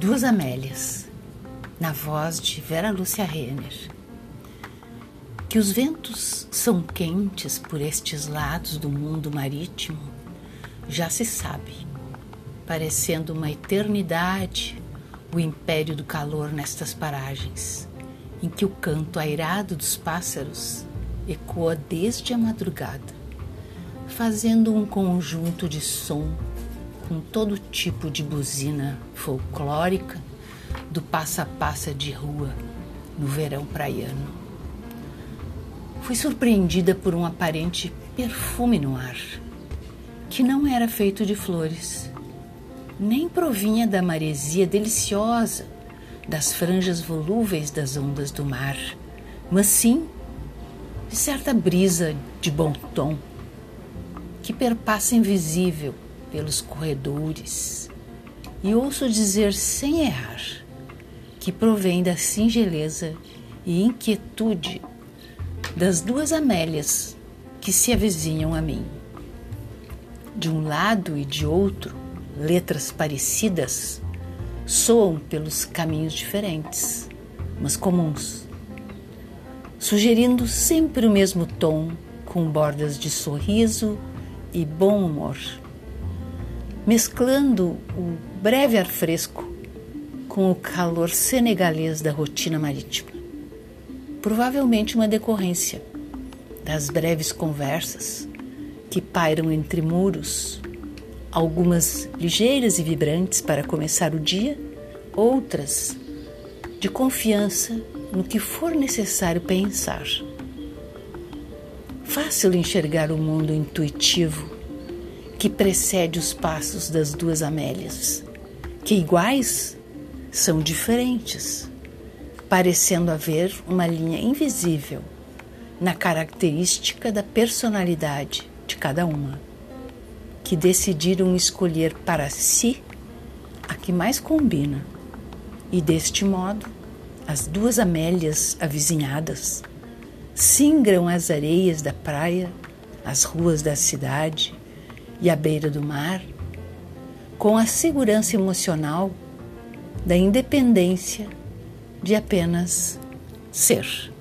Duas Amélias, na voz de Vera Lúcia Renner. Que os ventos são quentes por estes lados do mundo marítimo, já se sabe, parecendo uma eternidade o império do calor nestas paragens, em que o canto airado dos pássaros ecoa desde a madrugada, fazendo um conjunto de som com todo tipo de buzina folclórica do passa-passa de rua no verão praiano. Fui surpreendida por um aparente perfume no ar, que não era feito de flores, nem provinha da maresia deliciosa das franjas volúveis das ondas do mar, mas sim de certa brisa de bom tom que perpassa invisível pelos corredores e ouço dizer sem errar que provém da singeleza e inquietude das duas Amélias que se avizinham a mim. De um lado e de outro, letras parecidas soam pelos caminhos diferentes, mas comuns, sugerindo sempre o mesmo tom, com bordas de sorriso e bom humor mesclando o breve ar fresco com o calor senegalês da rotina marítima. Provavelmente uma decorrência das breves conversas que pairam entre muros, algumas ligeiras e vibrantes para começar o dia, outras de confiança no que for necessário pensar. Fácil enxergar o mundo intuitivo que precede os passos das duas Amélias, que iguais são diferentes, parecendo haver uma linha invisível na característica da personalidade de cada uma, que decidiram escolher para si a que mais combina, e deste modo as duas Amélias avizinhadas singram as areias da praia, as ruas da cidade, e à beira do mar, com a segurança emocional da independência de apenas ser.